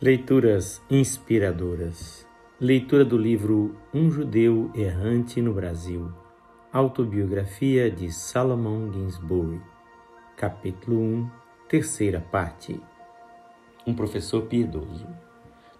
Leituras inspiradoras. Leitura do livro Um Judeu Errante no Brasil. Autobiografia de Salomon Ginsburg. Capítulo 1, terceira parte. Um professor piedoso.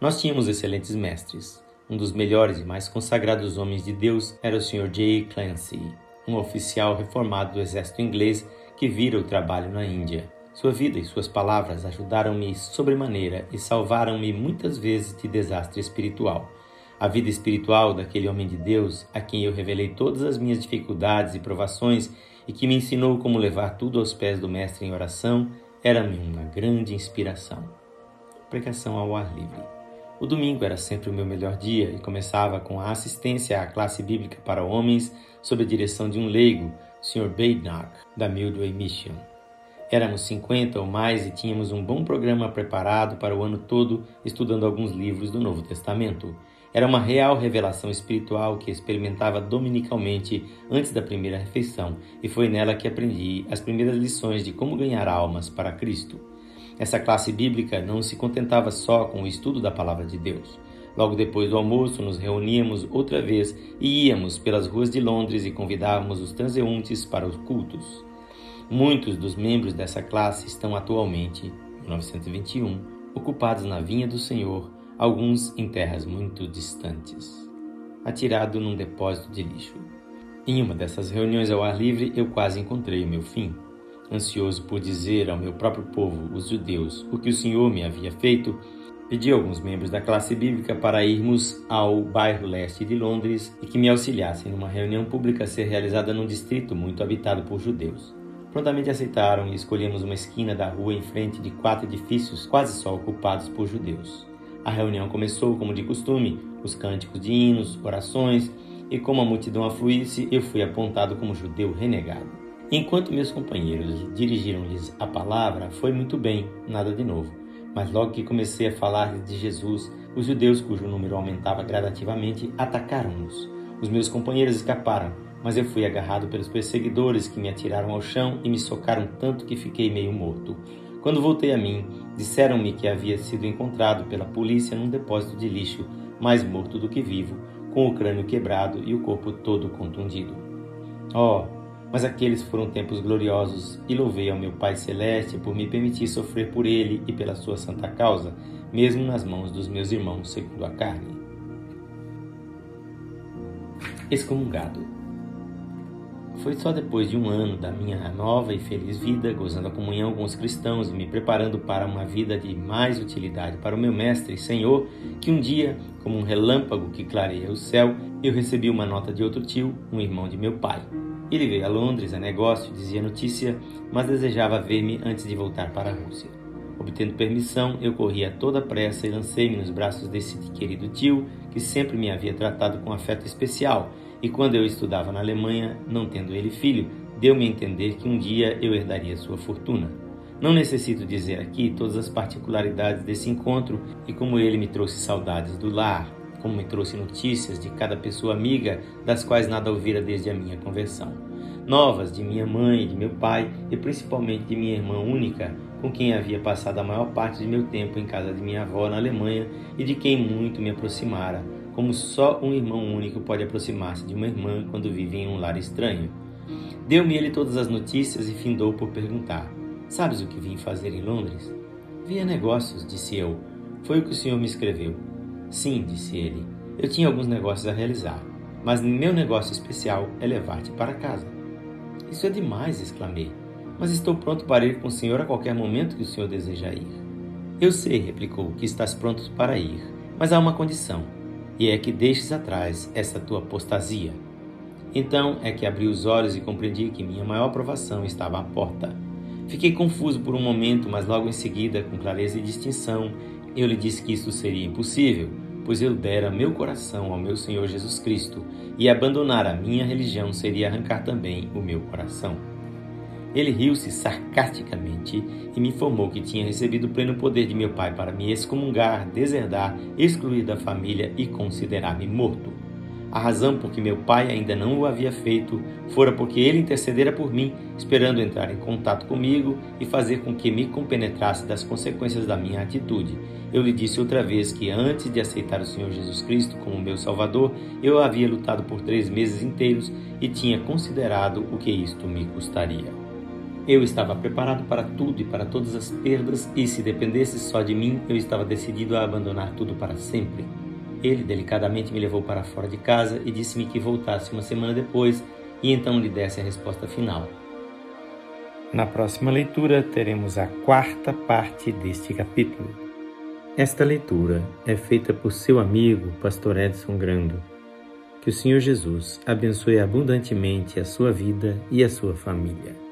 Nós tínhamos excelentes mestres. Um dos melhores e mais consagrados homens de Deus era o Sr. J. Clancy, um oficial reformado do exército inglês que vira o trabalho na Índia. Sua vida e suas palavras ajudaram-me sobremaneira e salvaram-me muitas vezes de desastre espiritual. A vida espiritual daquele homem de Deus, a quem eu revelei todas as minhas dificuldades e provações e que me ensinou como levar tudo aos pés do Mestre em oração, era-me uma grande inspiração. Pregação ao ar livre. O domingo era sempre o meu melhor dia e começava com a assistência à classe bíblica para homens sob a direção de um leigo, Sr. Badenoch, da Mildway Mission. Éramos 50 ou mais e tínhamos um bom programa preparado para o ano todo, estudando alguns livros do Novo Testamento. Era uma real revelação espiritual que experimentava dominicalmente antes da primeira refeição, e foi nela que aprendi as primeiras lições de como ganhar almas para Cristo. Essa classe bíblica não se contentava só com o estudo da palavra de Deus. Logo depois do almoço, nos reuníamos outra vez e íamos pelas ruas de Londres e convidávamos os transeuntes para os cultos. Muitos dos membros dessa classe estão atualmente, 1921, ocupados na vinha do Senhor, alguns em terras muito distantes, atirado num depósito de lixo. Em uma dessas reuniões ao ar livre, eu quase encontrei o meu fim. Ansioso por dizer ao meu próprio povo, os judeus, o que o Senhor me havia feito, pedi a alguns membros da classe bíblica para irmos ao bairro leste de Londres e que me auxiliassem numa reunião pública a ser realizada num distrito muito habitado por judeus. Prontamente aceitaram e escolhemos uma esquina da rua em frente de quatro edifícios quase só ocupados por judeus. A reunião começou como de costume, os cânticos de hinos, orações, e como a multidão afluísse, eu fui apontado como judeu renegado. Enquanto meus companheiros dirigiram-lhes a palavra, foi muito bem, nada de novo. Mas logo que comecei a falar de Jesus, os judeus, cujo número aumentava gradativamente, atacaram-nos. Os meus companheiros escaparam, mas eu fui agarrado pelos perseguidores que me atiraram ao chão e me socaram tanto que fiquei meio morto. Quando voltei a mim, disseram-me que havia sido encontrado pela polícia num depósito de lixo, mais morto do que vivo, com o crânio quebrado e o corpo todo contundido. Oh, mas aqueles foram tempos gloriosos e louvei ao meu Pai Celeste por me permitir sofrer por ele e pela sua santa causa, mesmo nas mãos dos meus irmãos segundo a carne. Excomungado. Foi só depois de um ano da minha nova e feliz vida, gozando a comunhão com os cristãos e me preparando para uma vida de mais utilidade para o meu Mestre e Senhor, que um dia, como um relâmpago que clareia o céu, eu recebi uma nota de outro tio, um irmão de meu pai. Ele veio a Londres a negócio, dizia notícia, mas desejava ver-me antes de voltar para a Rússia. Obtendo permissão, eu corri a toda pressa e lancei-me nos braços desse querido tio, que sempre me havia tratado com afeto especial e quando eu estudava na Alemanha, não tendo ele filho, deu-me a entender que um dia eu herdaria sua fortuna. Não necessito dizer aqui todas as particularidades desse encontro e como ele me trouxe saudades do lar, como me trouxe notícias de cada pessoa amiga das quais nada ouvira desde a minha conversão. Novas de minha mãe, de meu pai e principalmente de minha irmã única, com quem havia passado a maior parte de meu tempo em casa de minha avó na Alemanha e de quem muito me aproximara, como só um irmão único pode aproximar-se de uma irmã quando vive em um lar estranho. Deu-me ele todas as notícias e findou por perguntar: Sabes o que vim fazer em Londres? Via negócios, disse eu. Foi o que o senhor me escreveu. Sim, disse ele. Eu tinha alguns negócios a realizar, mas meu negócio especial é levar-te para casa. Isso é demais, exclamei. Mas estou pronto para ir com o senhor a qualquer momento que o senhor deseja ir. Eu sei, replicou, que estás pronto para ir, mas há uma condição e é que deixes atrás essa tua apostasia. Então é que abri os olhos e compreendi que minha maior provação estava à porta. Fiquei confuso por um momento, mas logo em seguida, com clareza e distinção, eu lhe disse que isso seria impossível, pois eu dera meu coração ao meu Senhor Jesus Cristo, e abandonar a minha religião seria arrancar também o meu coração. Ele riu-se sarcasticamente e me informou que tinha recebido o pleno poder de meu pai para me excomungar, deserdar, excluir da família e considerar-me morto. A razão por que meu pai ainda não o havia feito fora porque ele intercedera por mim, esperando entrar em contato comigo e fazer com que me compenetrasse das consequências da minha atitude. Eu lhe disse outra vez que antes de aceitar o Senhor Jesus Cristo como meu Salvador, eu havia lutado por três meses inteiros e tinha considerado o que isto me custaria. Eu estava preparado para tudo e para todas as perdas, e se dependesse só de mim, eu estava decidido a abandonar tudo para sempre. Ele delicadamente me levou para fora de casa e disse-me que voltasse uma semana depois e então lhe desse a resposta final. Na próxima leitura teremos a quarta parte deste capítulo. Esta leitura é feita por seu amigo, Pastor Edson Grando. Que o Senhor Jesus abençoe abundantemente a sua vida e a sua família.